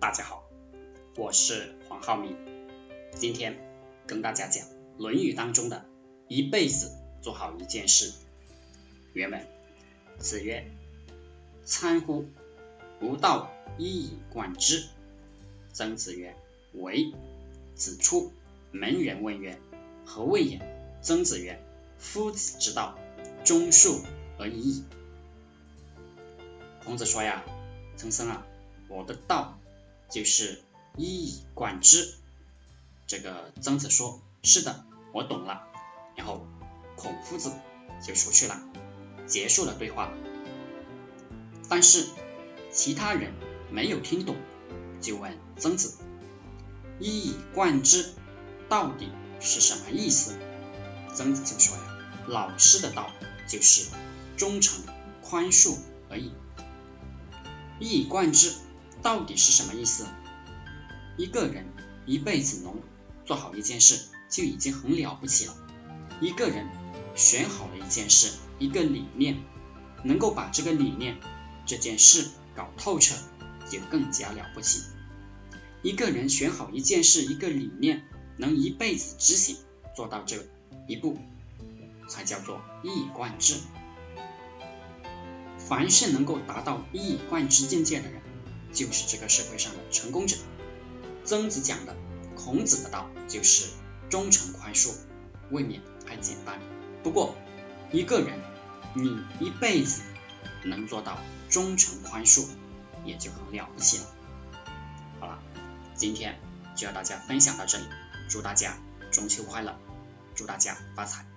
大家好，我是黄浩明，今天跟大家讲《论语》当中的一辈子做好一件事。原文：子曰：“参乎！吾道一以贯之。”曾子曰：“为。”子出，门人问曰：“何谓也？”曾子曰：“夫子之道，忠恕而已矣。”孔子说呀，曾生啊，我的道就是一以贯之。这个曾子说：“是的，我懂了。”然后孔夫子就出去了，结束了对话。但是其他人没有听懂，就问曾子：“一以贯之到底是什么意思？”曾子就说呀：“老师的道就是忠诚、宽恕而已。”一以贯之到底是什么意思？一个人一辈子能做好一件事，就已经很了不起了。一个人选好了一件事，一个理念，能够把这个理念、这件事搞透彻，就更加了不起。一个人选好一件事、一个理念，能一辈子执行，做到这一步，才叫做一以贯之。凡是能够达到一以贯之境界的人，就是这个社会上的成功者。曾子讲的孔子的道就是忠诚宽恕，未免太简单。不过一个人你一辈子能做到忠诚宽恕，也就很了不起了。好了，今天就要大家分享到这里，祝大家中秋快乐，祝大家发财。